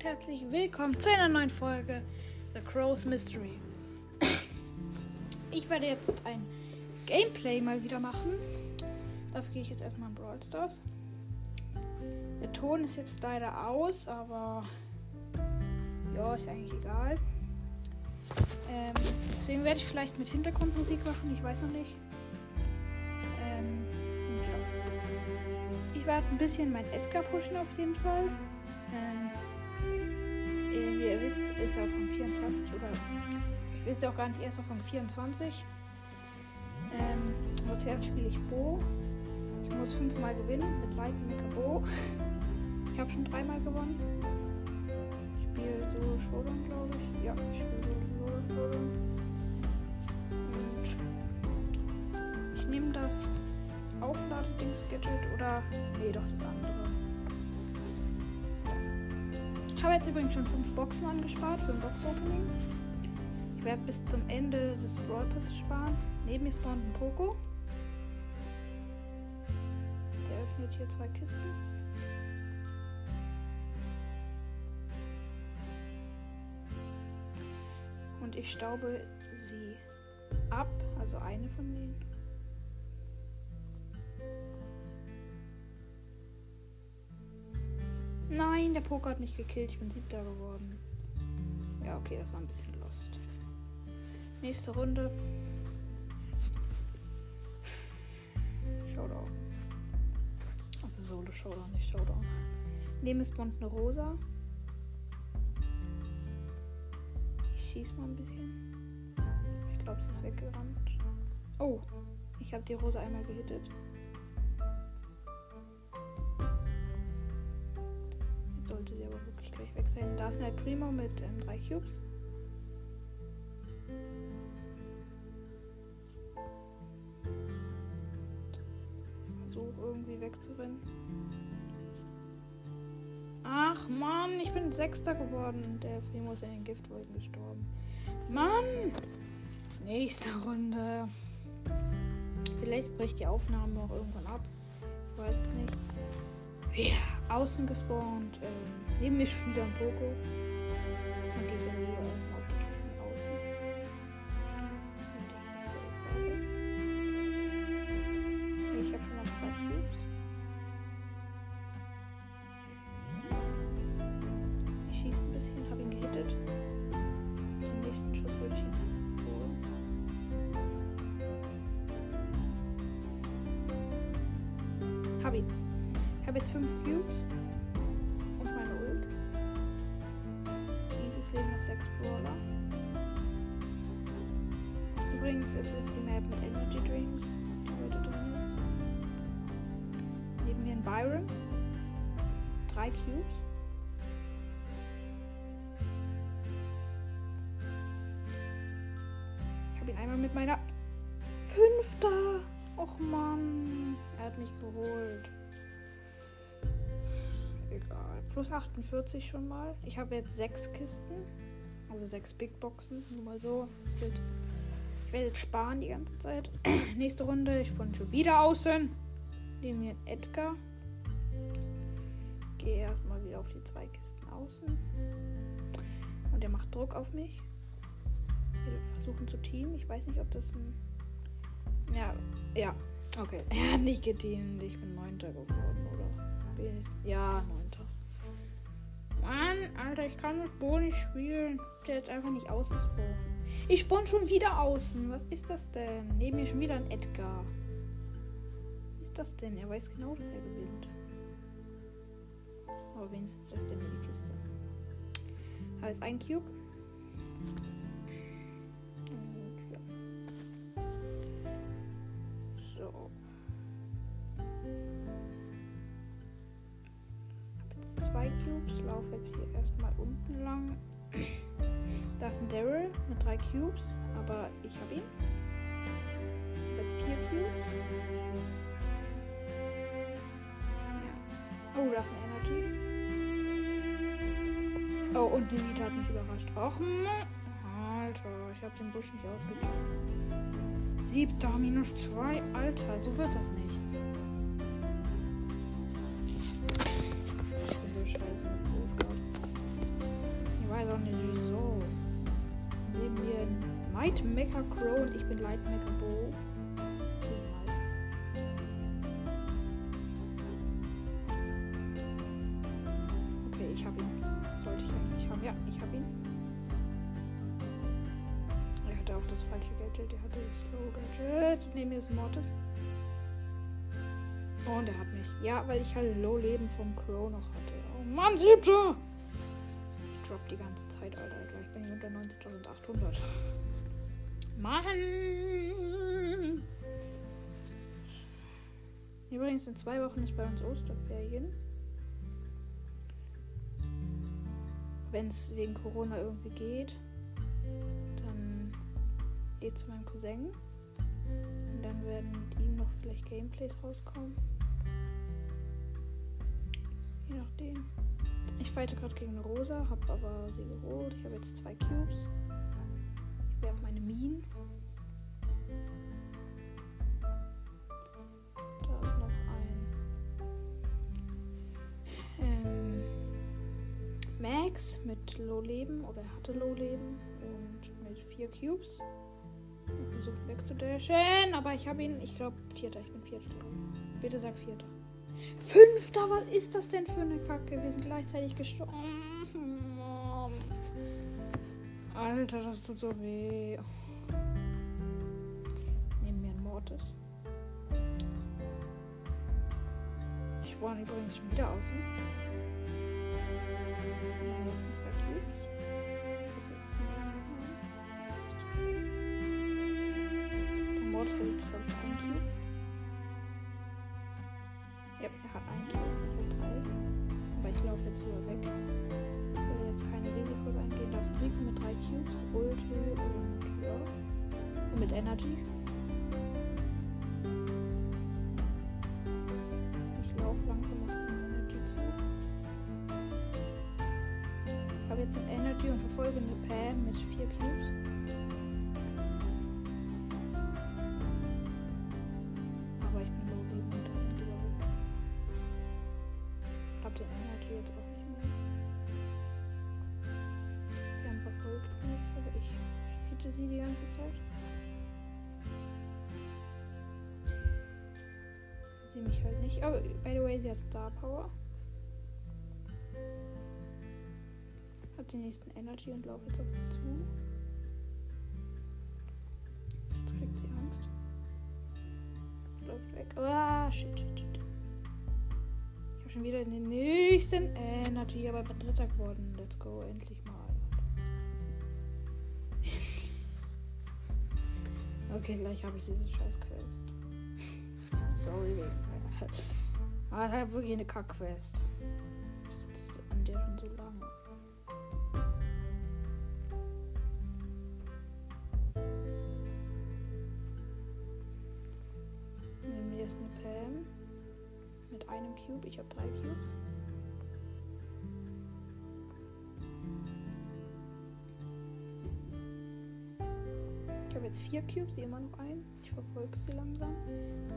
und herzlich willkommen zu einer neuen Folge The Crow's Mystery. Ich werde jetzt ein Gameplay mal wieder machen. Dafür gehe ich jetzt erstmal in Brawl Stars. Der Ton ist jetzt leider aus, aber ja, ist eigentlich egal. Ähm, deswegen werde ich vielleicht mit Hintergrundmusik machen, ich weiß noch nicht. Ähm. Ich werde ein bisschen mein Edgar pushen auf jeden Fall. Ähm, äh, wie ihr wisst, ist er von 24 oder ich weiß auch gar nicht, er ist auf von 24. Ähm, aber zuerst spiele ich Bo. Ich muss fünfmal gewinnen mit Light und Bo. Ich habe schon dreimal gewonnen. Ich spiele Solo Showdown, glaube ich. Ja, ich spiele Showdown. Und ich nehme das Aufladedings-Gadget oder. Nee, doch das andere. Ich habe jetzt übrigens schon fünf Boxen angespart für ein Box-Opening. Ich werde bis zum Ende des Brawl Passes sparen. Neben mir spawnt ein Poco. Der öffnet hier zwei Kisten. Und ich staube sie ab, also eine von denen. Nein, der Poker hat mich gekillt. Ich bin siebter geworden. Ja, okay, das war ein bisschen lost. Nächste Runde. Showdown. Also Solo Showdown, nicht Showdown. Neben ist Bond eine Rosa. Ich schieß mal ein bisschen. Ich glaube, sie ist weggerannt. Oh, ich habe die Rosa einmal gehittet. Sollte sie aber wirklich gleich weg sein. Da ist ein Primo mit ähm, drei Cubes. Versuch irgendwie wegzurennen. Ach Mann, ich bin Sechster geworden. Der Primo ist in den Giftwolken gestorben. Mann! Nächste Runde. Vielleicht bricht die Aufnahme auch irgendwann ab. Ich weiß nicht. Ja, außen gespawnt. Ähm, neben mir schon wieder ein Poco. Jetzt fünf Cubes. Und meine Ult. Dieses leben noch sechs Brawler. Übrigens, es ist die Map mit Energy Drinks, die heute drin ist. Neben mir ein Byron. Drei Cubes. Ich habe ihn einmal mit meiner Fünfter. Och Mann. Er hat mich geholt. Egal. Plus 48 schon mal. Ich habe jetzt sechs Kisten. Also sechs Big Boxen. Nur mal so. Ich werde jetzt sparen die ganze Zeit. Nächste Runde. Ich bin schon wieder außen. Neben mir ein Edgar. Gehe erstmal wieder auf die zwei Kisten außen. Und er macht Druck auf mich. Wir versuchen zu teamen. Ich weiß nicht, ob das ein. Ja, ja. Okay. Er hat nicht geteamt. Ich bin Neunter geworden, oder? Ja, Neunter. Mann, Alter, ich kann mit Bo nicht spielen. Der jetzt einfach nicht außen spawnen. Ich spawn schon wieder außen. Was ist das denn? Neben mir schon wieder ein Edgar. Was ist das denn? Er weiß genau, dass er gewinnt. Aber wenigstens lässt er mir die Kiste. Habe jetzt ein Cube. So. Cubes. Laufe jetzt hier erstmal unten lang. Da ist ein Daryl mit drei Cubes, aber ich habe ihn. Jetzt vier Cubes. Ja. Oh, da ist ein Energy. Oh, und die Nita hat mich überrascht. Och. Alter, ich habe den Busch nicht ausgezogen. Siebter minus zwei. Alter, so wird das nichts. Ich hab ihn. Sollte ich eigentlich haben. Ja, ich hab ihn. Er hatte auch das falsche Gadget. Er hatte das Slow Gadget. Neben mir ist Mortis. Und er hat mich. Ja, weil ich halt Low Leben vom Crow noch hatte. Oh Mann, siebter! Ich drop die ganze Zeit, Alter. Gleich bin ich unter 19.800. Mann! Übrigens, in zwei Wochen ist bei uns Osterferien. Wenn es wegen Corona irgendwie geht, dann geht zu meinem Cousin. Und dann werden mit ihm noch vielleicht Gameplays rauskommen. Je nachdem. Ich fighte gerade gegen eine Rosa, habe aber sie geholt. Ich habe jetzt zwei Cubes. 6 mit Low-Leben oder hatte Low-Leben und mit 4 Cubes. Und versucht wegzudashen, aber ich habe ihn, ich glaube, Vierter. Ich bin Vierter. Bitte sag Vierter. Fünfter, was ist das denn für eine Kacke? Wir sind gleichzeitig gestorben. Alter, das tut so weh. Nehmen wir einen Mortis. Ich war übrigens schon wieder außen. Letzten zwei Cubes. Der Mortis hat jetzt, glaube ich, einen Cube. Ja, er hat einen Cube, ich drei. Aber ich laufe jetzt lieber weg. Ich will jetzt keine Risikos eingehen. Da Rico mit drei Cubes, Ulti und ja. Und mit Energy. 14 Energy und verfolge eine Pam mit 4 Cubes. Aber ich bin low Leben und dann low. Ich hab den Energy jetzt auch nicht mehr. Pam verfolgt mich, aber ich spielte sie die ganze Zeit. Sie mich halt nicht. Aber by the way, sie hat Star Power. Hat den nächsten Energy und laufe jetzt auf sie zu. Jetzt kriegt sie Angst. Läuft weg. Ah, shit, shit, shit. Ich habe schon wieder den nächsten Energy, aber bin Dritter geworden. Let's go, endlich mal. okay, gleich habe ich diese scheiß Quest. Sorry, wegen. Aber es hat wirklich eine Kack-Quest. Ich sitze an der schon so lange. Cube. Ich habe drei Cubes. Ich habe jetzt vier Cubes, sie immer noch ein. Ich verfolge sie langsam.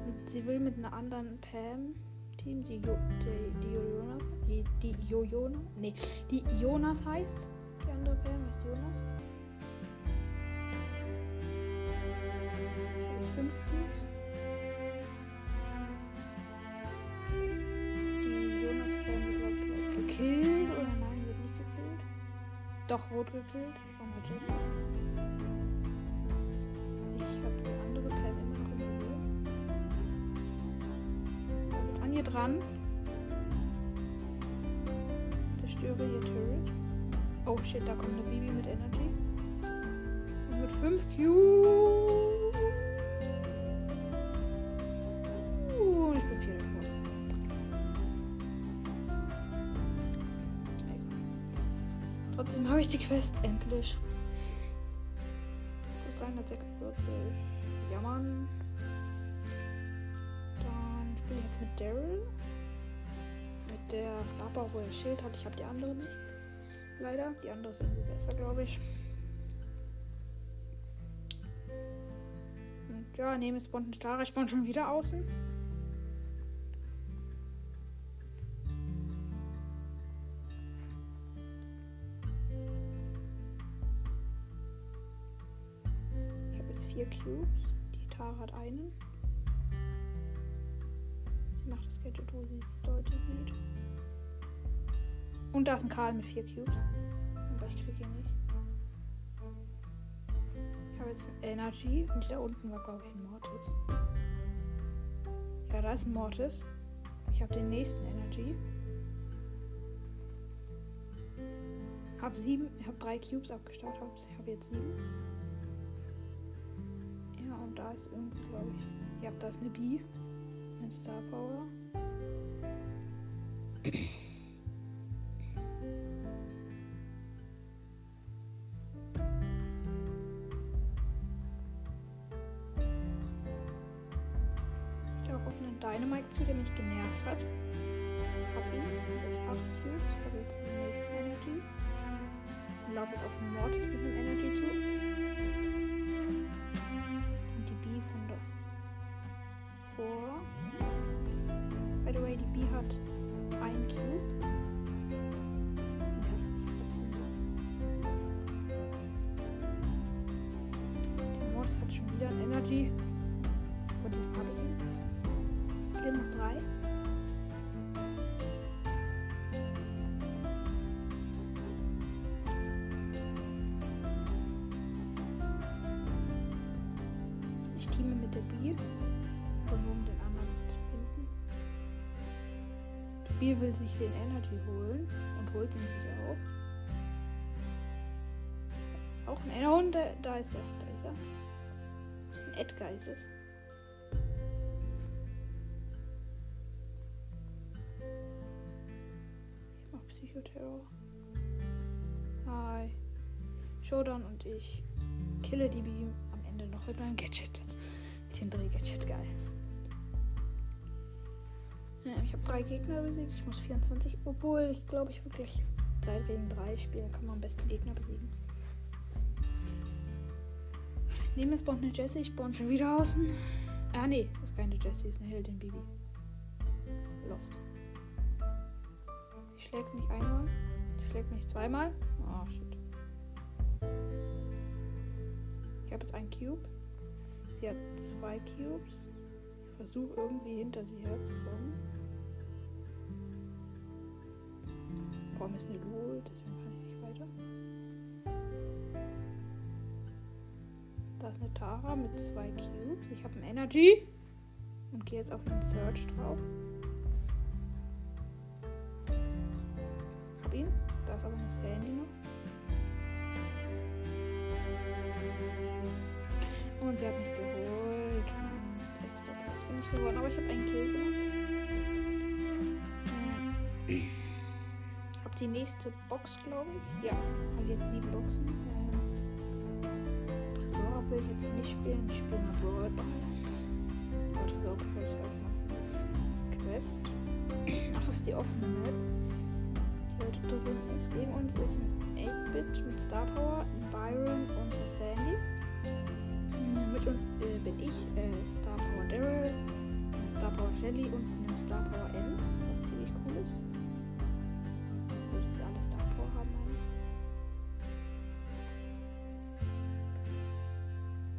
Und sie will mit einer anderen Pam Team, die, jo die, die Jonas. Die, die Jojona? Nee, die Jonas heißt. Die andere Pam heißt Jonas. Jetzt fünf Cubes. Gekillt. Oder nein, wird nicht gekillt. Doch, wurde gekillt. Von der Jessie. Ich habe die andere Pam immer noch. Bin Jetzt an ihr dran. Zerstöre ihr Turret. Oh shit, da kommt eine Bibi mit Energy. Und mit 5 Q. Trotzdem habe ich die Quest endlich. Plus 346. Ja, Mann. Dann spiele ich jetzt mit Daryl. Mit der Star wo er Schild hat. Ich habe die andere nicht. Leider. Die andere ist irgendwie besser, glaube ich. Und ja, nehme Spawn ein Star. Ich spawn schon wieder außen. Cubes. Die Tara hat einen. Sie macht das Gadget, wo sie die Leute sieht. Und da ist ein Karl mit vier Cubes. Aber ich kriege ihn nicht. Ich habe jetzt ein Energy und da unten war, glaube ich, ein Mortis. Ja, da ist ein Mortis. Ich habe den nächsten Energy. Hab sieben, hab drei Cubes abgestaut, hab, hab jetzt sieben. Da ist irgendwie, glaube ich. Ja, da ist eine B. Ein Star Power. Aber diesmal habe ich leben noch drei. Ich teame mit der B. Einfach nur um den anderen zu finden. Die B will sich den Energy holen und holt ihn sich auch. Auch ein. Und da, da ist er. Da ist er. Ein Edgar ist es. Showdown und ich kille die Beam am Ende noch mit meinem Gadget. Mit dem Drehgadget, geil. Ja, ich habe drei Gegner besiegt. Ich muss 24. Obwohl, ich glaube, ich wirklich 3 gegen 3 spielen. Kann man am besten Gegner besiegen. Neben mir spawnt eine Jessie. Ich spawn schon wieder außen. Ah, nee. Das ist keine Jessie. Ist eine Heldin Bibi. Lost. Sie schlägt mich einmal. Sie schlägt mich zweimal. Oh, shit. Ich habe jetzt einen Cube. Sie hat zwei Cubes. Ich versuche irgendwie hinter sie herzukommen. Vor mir ist eine Lul, deswegen kann ich nicht weiter. Da ist eine Tara mit zwei Cubes. Ich habe ein Energy. Und gehe jetzt auf den Search drauf. Hab ihn. Da ist aber eine Sandy noch. Und sie hat mich geholt. Sechster Platz bin ich geworden, aber ich habe einen Kill gemacht. Hab die nächste Box, glaube ich. Ja, habe jetzt sieben Boxen. Tresor will ich jetzt nicht spielen. Ich spiele mal Ball. Aber Tresor will ich auch machen. Quest. Ach, das ist die offene Map. Die heute drin ist. Neben uns ist ein 8-Bit mit Star Power, Byron und Sandy. Hm, Mit uns äh, bin ich, äh, Star Power Daryl, eine Star Power Shelly und eine Star Power Ems, was ziemlich cool ist. Also, dass wir alle Star Power haben.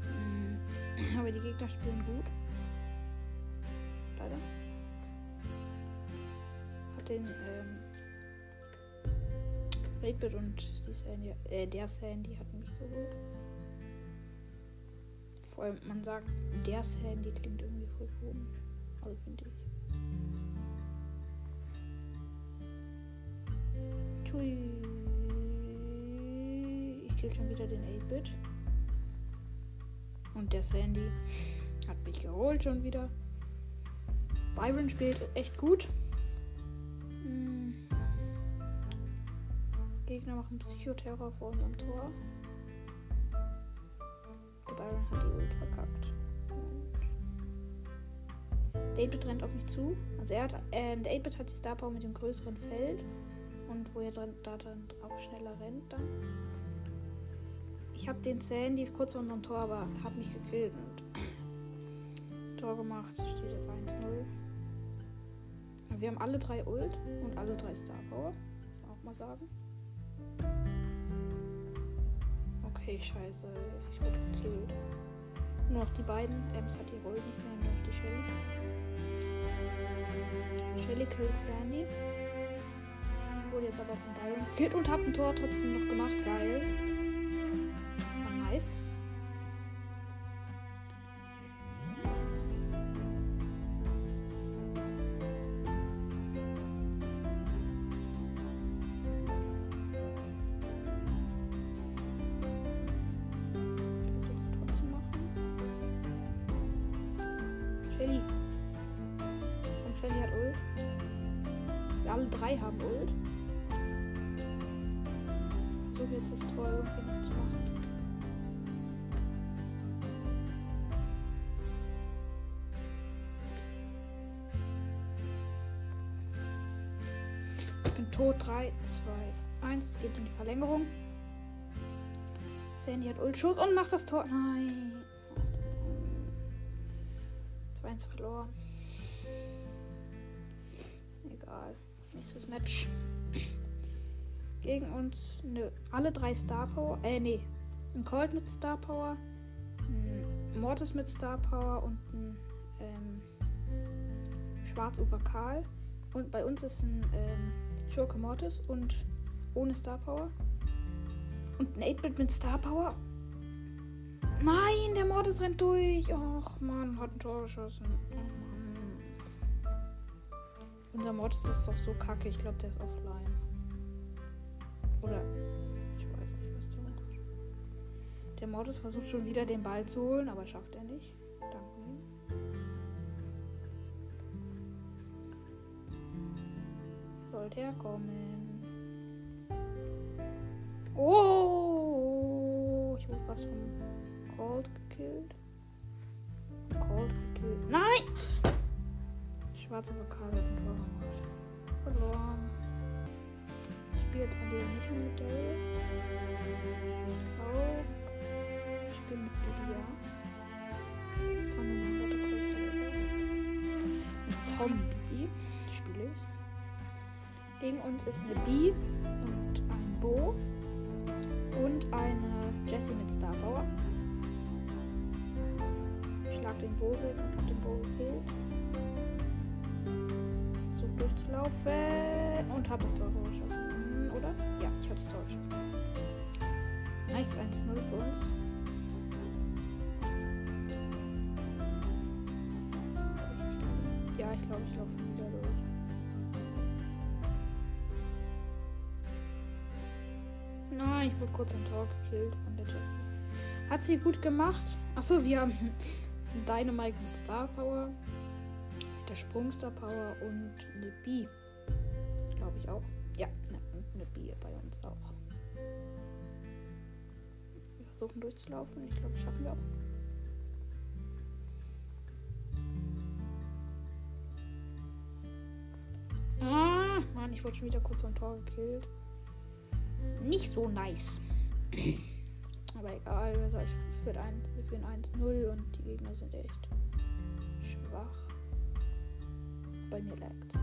Hm, Aber die Gegner spielen gut. Leider. Hat den, ähm, Redbit und Sandy, äh, der Sandy hat mich geholt. Vor allem, man sagt, der Sandy klingt irgendwie voll komisch. Also finde ich. Tui. Ich kill schon wieder den 8-Bit. Und der Sandy hat mich geholt schon wieder. Byron spielt echt gut. Hm. Gegner machen Psychoterror vor unserem Tor. Der Byron hat die Ult verkackt. Und der 8-Bit rennt auf mich zu. Also er hat, ähm, der 8-Bit hat die Star Power mit dem größeren Feld. Und wo er dran, da dann auch schneller rennt dann. Ich habe den Sandy kurz vor unserem Tor, aber hat mich gekillt und Tor gemacht. Steht jetzt 1-0. Wir haben alle drei Ult und alle drei Star Power. Auch mal sagen. Okay, scheiße. Ich wurde gekillt. Nur noch die beiden. Ems hat die Rolle nicht mehr, nur noch die Shelly. Shelly killt Sandy. Wurde jetzt aber von Byron gekillt und hat ein Tor trotzdem noch gemacht. Geil. War nice. Versuche jetzt das Tor irgendwie noch zu machen. Ich bin tot. 3, 2, 1. Es geht in die Verlängerung. Sandy hat Ultschuss und macht das Tor. Nein. 2-1 verloren. Egal. Nächstes Match. Gegen uns ne, alle drei Star Power. Äh, nee. Ein Colt mit Star Power. Ein Mortis mit Star Power und ein ähm, Schwarzufer Karl. Und bei uns ist ein ähm, Schurke Mortis und ohne Star Power. Und ein 8-Bit mit Star Power. Nein, der Mortis rennt durch. Och man, hat ein Tor geschossen. Oh Mann. Unser Mortis ist doch so kacke. Ich glaube, der ist offline. Oder ich weiß nicht, was der macht. Der Mortis versucht schon wieder den Ball zu holen, aber schafft er nicht. Danke. Sollte er kommen. Oh! Ich wurde fast vom Cold gekillt. Cold gekillt. Nein! Schwarze Vokal hat ein Tor gemacht. Verloren. Spiele jetzt Adi nicht mit Daryl. Ich spiele mit Lydia. Das war nur mein dritter Quest. Mit Zombie spiele ich. Gegen uns ist eine Bee und ein Bo und eine Jessie mit Star Power. Ich schlag den Bo weg und hab den Bo gekillt. So durchzulaufen und hab das Tor geschossen. Ja, ich hab das Tor geschossen. Nice 1-0 für uns. Ja, ich glaube, ich laufe wieder durch. Nein, ich wurde kurz am Tor gekillt von der Jessie. Hat sie gut gemacht. Achso, wir haben Dynamite mit Star Power, mit der Sprung Star Power und eine B. Glaube ich auch. Ne, eine B bei uns auch. Wir versuchen durchzulaufen. Ich glaube, schaffen wir auch. Ah, Mann, ich wurde schon wieder kurz am Tor gekillt nicht so nice. Aber egal, wir sagen, ich ein, wir führen 1-0 und die Gegner sind echt schwach. Bei mir laggt.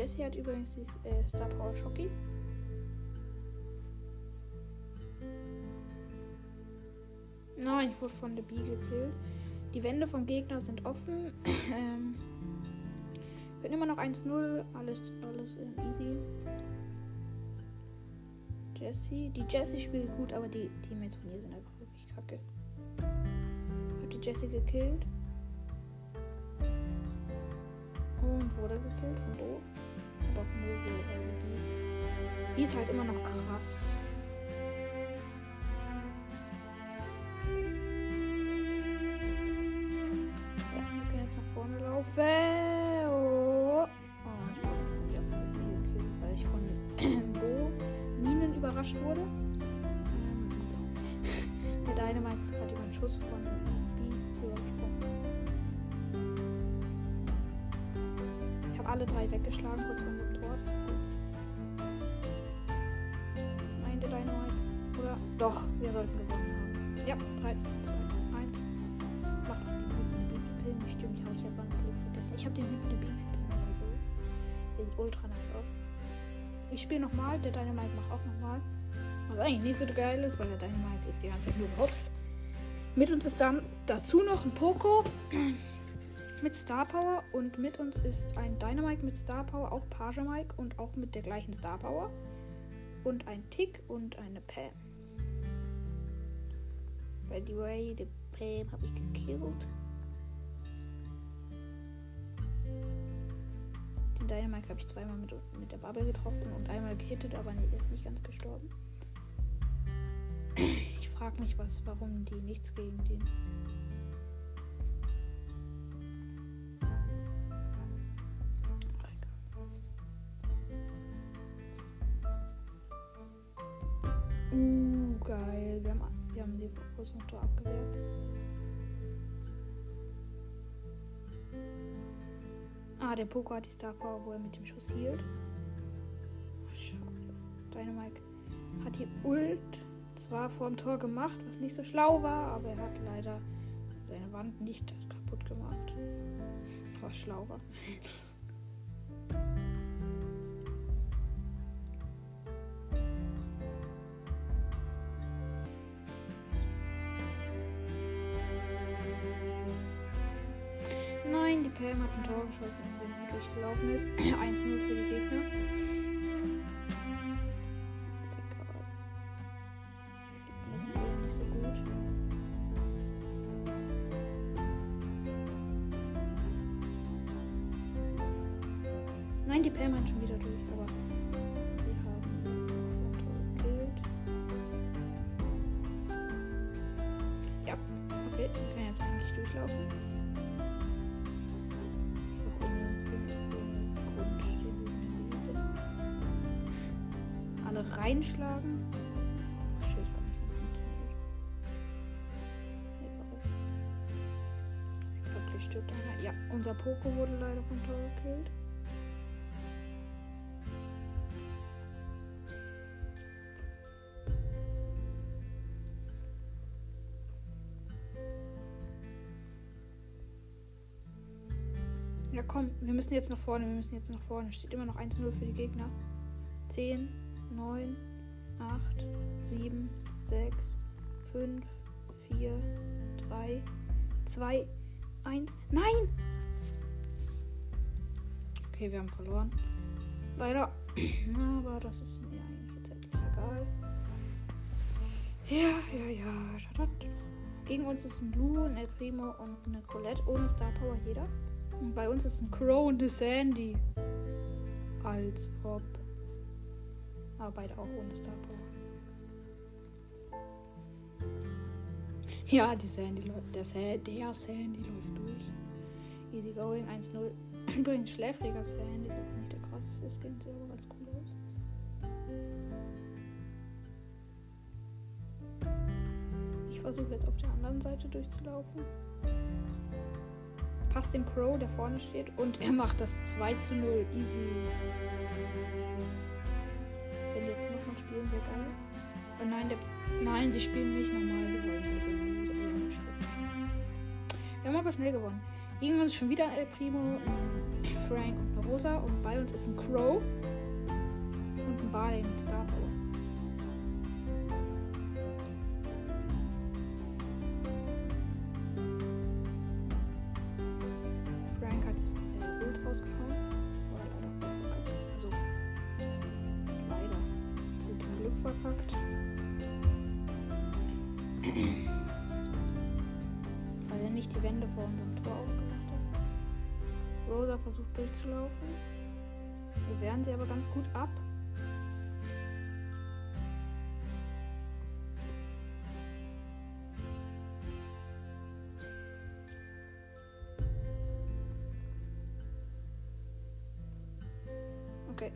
Jesse hat übrigens die äh, Star Power Shocky. Nein, ich wurde von der Bee gekillt. Die Wände vom Gegner sind offen. ähm, sind immer noch 1-0. Alles, alles easy. Jessie. Die Jessie spielt gut, aber die Teammates von ihr sind einfach wirklich kacke. Hab die Jessie gekillt. Und wurde gekillt von Bo. Nur so, weil die. Ist halt immer noch krass. Ja, wir können jetzt nach vorne laufen. Oh, oh ich von wieder Bee gekillt, weil ich von Bo Minen überrascht wurde. Ähm, der Dynamite ist gerade über den Schuss von alle drei weggeschlagen, kurz vor Doch, wir sollten gewonnen haben. Ja, 3, 2, 1. Mach den wütenden Babypin. Stimmt, ich habe ja ganz lieb vergessen. Ich habe den wütenden so. Der sieht ultra nice aus. Ich spiele nochmal. Der Dynamite macht auch nochmal. Was eigentlich nicht so geil ist, weil der Dynamite ist die ganze Zeit nur gehopst. Mit uns ist dann dazu noch ein Poco mit Star Power und mit uns ist ein Dynamite mit Star Power, auch Page Mike und auch mit der gleichen Star Power. Und ein Tick und eine Pam. The way, die Pam habe ich gekillt. Den Dynamite habe ich zweimal mit, mit der Bubble getroffen und einmal gehittet, aber nee, der ist nicht ganz gestorben. Ich frage mich, was, warum die nichts gegen den. Uh, geil. Wir haben, wir haben die Großmotor abgewehrt. Ah, der Poco hat die Star Power, wo er mit dem Schuss hielt. Schade. Dynamite hat die Ult zwar vor dem Tor gemacht, was nicht so schlau war, aber er hat leider seine Wand nicht kaputt gemacht. Was schlau war. Pam hat ein Tor geschossen, indem sie durchgelaufen ist. 1-0 für die Gegner. Die sind alle nicht so gut. Nein, die Pam hat schon wieder durch, aber sie haben Tor gekillt. Ja, okay, wir können jetzt eigentlich durchlaufen. Reinschlagen. Ach, shit, hat nicht funktioniert. Ich glaube, gleich stirbt einer. Ja, unser Poco wurde leider vom Tor gekillt. Ja, komm, wir müssen jetzt nach vorne, wir müssen jetzt nach vorne. Steht immer noch 1-0 für die Gegner. 10, 9, 8, 7, 6, 5, 4, 3, 2, 1. Nein! Okay, wir haben verloren. Leider. Aber das ist mir eigentlich jetzt endlich egal. Ja, ja, ja. Schaut. Gegen uns ist ein Lu, ein El Primo und eine Colette ohne Star Power jeder. Und bei uns ist ein Crow und eine Sandy. Als ob. Beide auch ohne Star Power. Ja, die Sandy. Der, der Sandy läuft durch. Easy going, 1-0. Übrigens schläfriger Sandy ist jetzt nicht der krasseste Skin, sieht aber ganz cool aus. Ich versuche jetzt auf der anderen Seite durchzulaufen. Passt dem Crow, der vorne steht, und er macht das 2 zu 0. Easy. Nochmal spielen, wäre geil. Oh nein, der, nein, sie spielen nicht nochmal. Sie wollen halt so einen. Wir haben aber schnell gewonnen. Gegen uns schon wieder El Primo, ein Frank und eine Rosa. Und bei uns ist ein Crow und ein Barley mit Star Power. Okay.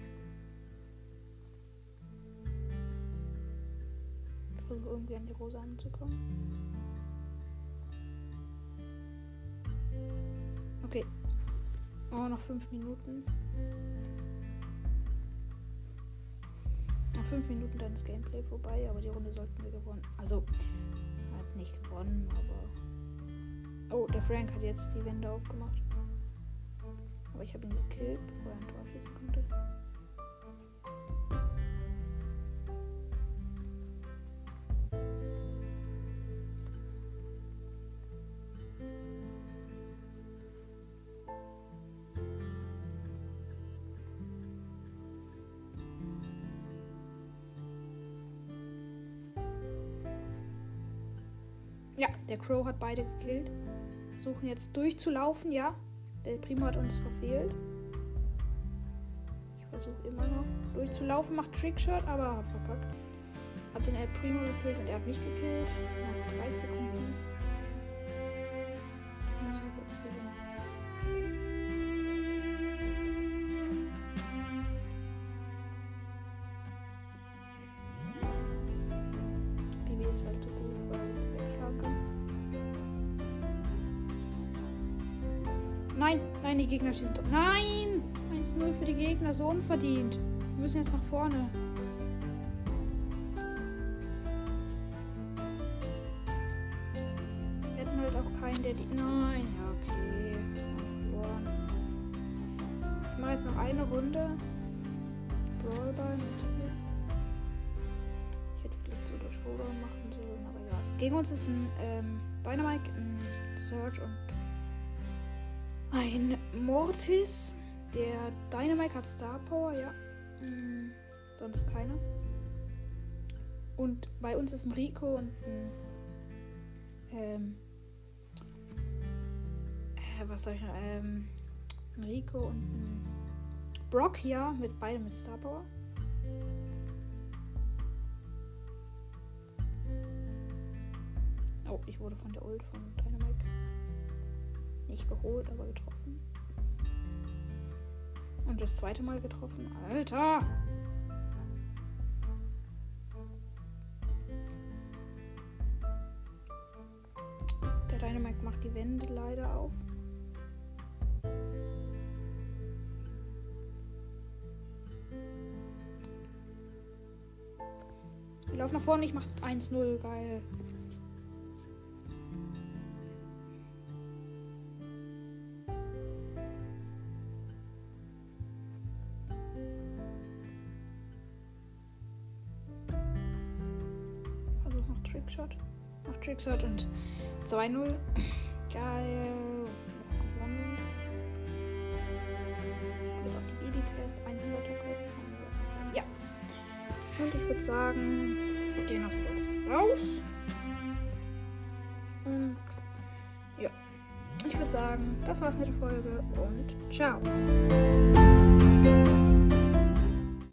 Ich versuche irgendwie an die Rosa anzukommen. Okay. Oh, noch fünf Minuten. Nach fünf Minuten dann ist Gameplay vorbei, aber die Runde sollten wir gewonnen. Also, halt nicht gewonnen, aber. Oh, der Frank hat jetzt die Wände aufgemacht. Aber ich habe ihn gekillt, bevor er ein Tor schießen konnte. Der Crow hat beide gekillt. Versuchen jetzt durchzulaufen, ja. Der Primo hat uns verfehlt. Ich versuche immer noch durchzulaufen, macht Trickshot, aber verkackt. Hab den El Primo gekillt und er hat mich gekillt. Nach 30 Sekunden. Gegner schießen. Nein! 1-0 für die Gegner, so unverdient. Wir müssen jetzt nach vorne. Wir hätten halt auch keinen, der die. Nein, ja, okay. Verloren. Ich mache jetzt noch eine Runde. Brawlball. Ich hätte vielleicht so das Showdown machen sollen, aber egal. Gegen uns ist ein ähm, Dynamite, ein Surge und ein Mortis. Der Dynamite hat Star Power, ja. Hm, sonst keiner. Und bei uns ist ein Rico und ein. Ähm, äh, was soll ich noch? Ähm, ein Rico und ein Brock hier mit beidem mit Star Power. Oh, ich wurde von der Ult von Dynamite nicht geholt, aber getroffen. Und das zweite Mal getroffen. Alter! Der Dynamite macht die Wände leider auf. Ich laufe nach vorne, ich mach 1-0, geil. Trickshot. Noch Trickshot und 2-0. Geil. Noch gewonnen. Jetzt auch die Baby-Quest, 100er Quest, 200. Ja. Und ich würde sagen, wir gehen aus Gottes raus. Und ja. Ich würde sagen, das war's mit der Folge und ciao.